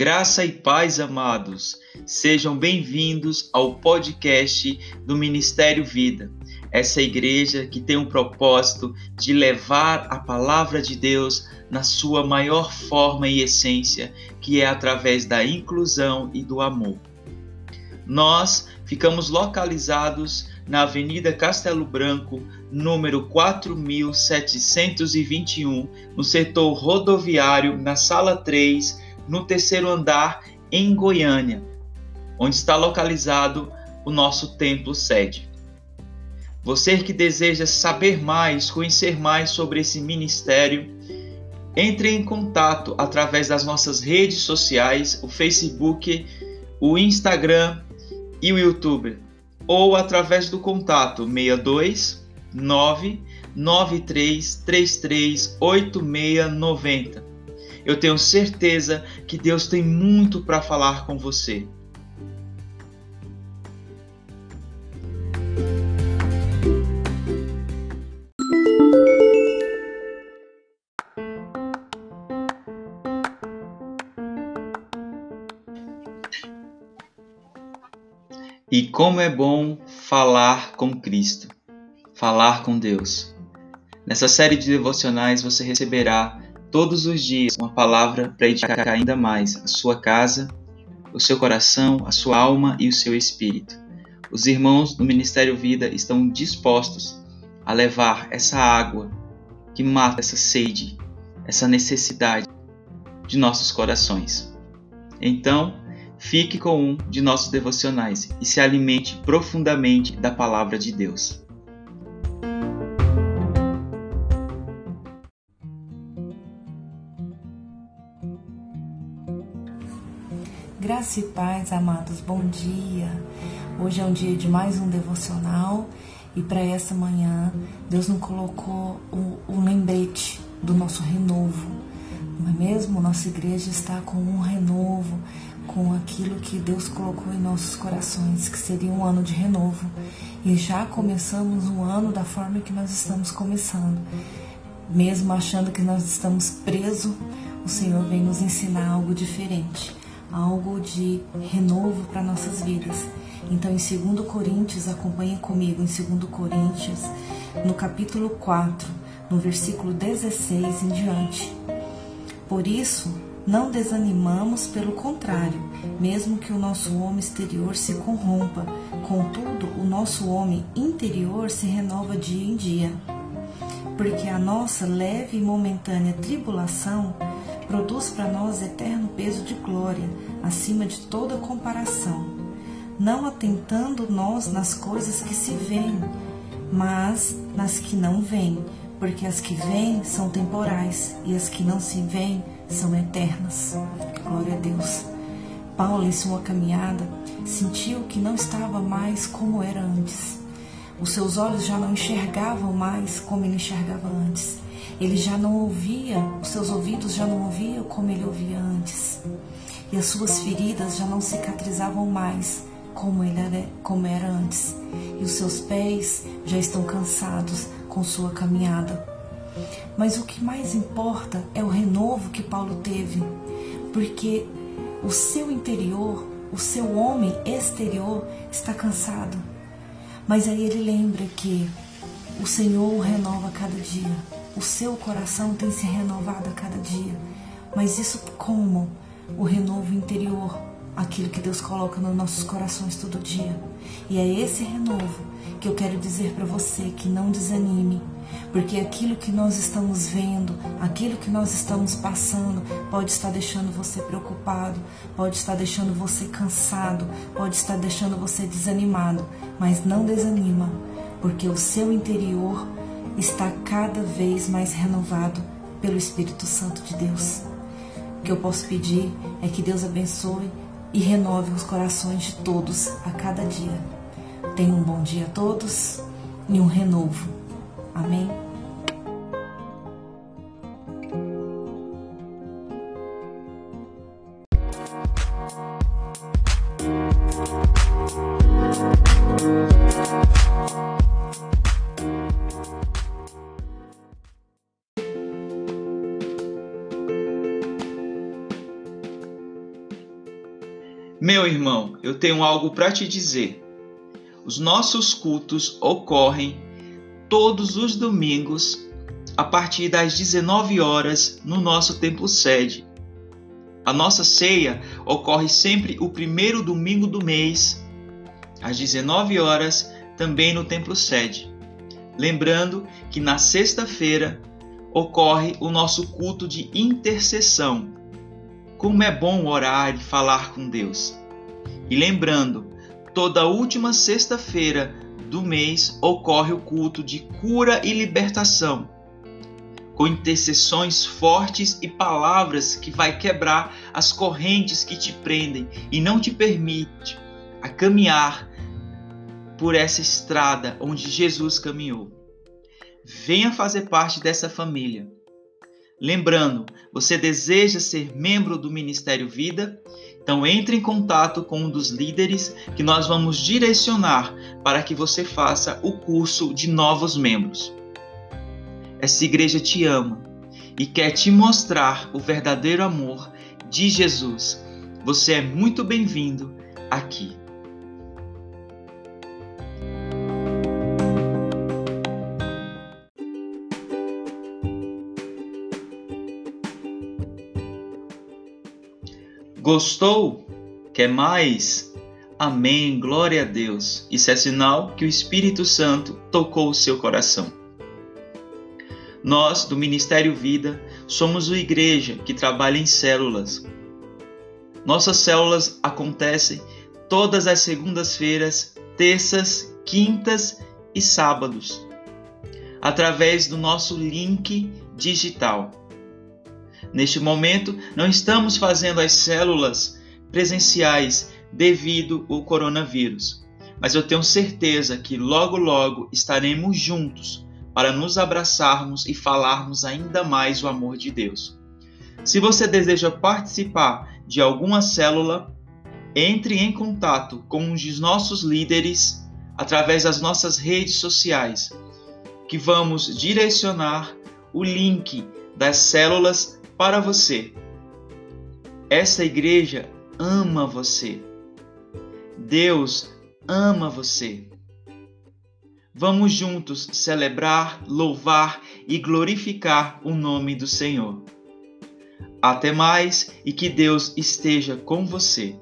Graça e paz, amados. Sejam bem-vindos ao podcast do Ministério Vida. Essa igreja que tem o propósito de levar a palavra de Deus na sua maior forma e essência, que é através da inclusão e do amor. Nós ficamos localizados na Avenida Castelo Branco, número 4721, no setor rodoviário, na sala 3 no terceiro andar em Goiânia, onde está localizado o nosso templo sede. Você que deseja saber mais, conhecer mais sobre esse ministério, entre em contato através das nossas redes sociais, o Facebook, o Instagram e o YouTube, ou através do contato 62 993 33 8690 eu tenho certeza que Deus tem muito para falar com você. E como é bom falar com Cristo, falar com Deus. Nessa série de devocionais você receberá todos os dias uma palavra para edificar ainda mais a sua casa, o seu coração, a sua alma e o seu espírito. Os irmãos do Ministério Vida estão dispostos a levar essa água que mata essa sede, essa necessidade de nossos corações. Então, fique com um de nossos devocionais e se alimente profundamente da palavra de Deus. Graça e paz, amados, bom dia. Hoje é um dia de mais um devocional e para essa manhã Deus nos colocou um, um lembrete do nosso renovo, não é mesmo? Nossa igreja está com um renovo, com aquilo que Deus colocou em nossos corações, que seria um ano de renovo. E já começamos o ano da forma que nós estamos começando. Mesmo achando que nós estamos presos, o Senhor vem nos ensinar algo diferente algo de renovo para nossas vidas. Então, em 2 Coríntios, acompanhe comigo, em 2 Coríntios, no capítulo 4, no versículo 16 em diante. Por isso, não desanimamos, pelo contrário, mesmo que o nosso homem exterior se corrompa, contudo, o nosso homem interior se renova dia em dia. Porque a nossa leve e momentânea tribulação produz para nós eterno peso de glória, acima de toda comparação, não atentando nós nas coisas que se veem, mas nas que não vêm, porque as que vêm são temporais e as que não se veem são eternas. Glória a Deus. Paulo, em sua caminhada, sentiu que não estava mais como era antes. Os seus olhos já não enxergavam mais como ele enxergava antes. Ele já não ouvia, os seus ouvidos já não ouviam como ele ouvia antes. E as suas feridas já não cicatrizavam mais como, ele era, como era antes. E os seus pés já estão cansados com sua caminhada. Mas o que mais importa é o renovo que Paulo teve, porque o seu interior, o seu homem exterior está cansado. Mas aí ele lembra que o Senhor o renova cada dia o seu coração tem se renovado a cada dia. Mas isso como? O renovo interior, aquilo que Deus coloca nos nossos corações todo dia. E é esse renovo que eu quero dizer para você que não desanime, porque aquilo que nós estamos vendo, aquilo que nós estamos passando, pode estar deixando você preocupado, pode estar deixando você cansado, pode estar deixando você desanimado, mas não desanima, porque o seu interior está cada vez mais renovado pelo Espírito Santo de Deus. O que eu posso pedir é que Deus abençoe e renove os corações de todos a cada dia. Tenham um bom dia a todos e um renovo. Amém. Meu irmão, eu tenho algo para te dizer. Os nossos cultos ocorrem todos os domingos a partir das 19 horas no nosso templo sede. A nossa ceia ocorre sempre o primeiro domingo do mês, às 19 horas, também no templo sede. Lembrando que na sexta-feira ocorre o nosso culto de intercessão. Como é bom orar e falar com Deus. E lembrando, toda última sexta-feira do mês ocorre o culto de cura e libertação, com intercessões fortes e palavras que vai quebrar as correntes que te prendem e não te permite a caminhar por essa estrada onde Jesus caminhou. Venha fazer parte dessa família. Lembrando, você deseja ser membro do Ministério Vida? Então entre em contato com um dos líderes que nós vamos direcionar para que você faça o curso de novos membros. Essa igreja te ama e quer te mostrar o verdadeiro amor de Jesus. Você é muito bem-vindo aqui. Gostou? Quer mais? Amém, glória a Deus. Isso é sinal que o Espírito Santo tocou o seu coração. Nós, do Ministério Vida, somos uma igreja que trabalha em células. Nossas células acontecem todas as segundas-feiras, terças, quintas e sábados, através do nosso link digital. Neste momento, não estamos fazendo as células presenciais devido ao coronavírus, mas eu tenho certeza que logo logo estaremos juntos para nos abraçarmos e falarmos ainda mais o amor de Deus. Se você deseja participar de alguma célula, entre em contato com um dos nossos líderes através das nossas redes sociais, que vamos direcionar o link das células para você. Essa igreja ama você. Deus ama você. Vamos juntos celebrar, louvar e glorificar o nome do Senhor. Até mais e que Deus esteja com você.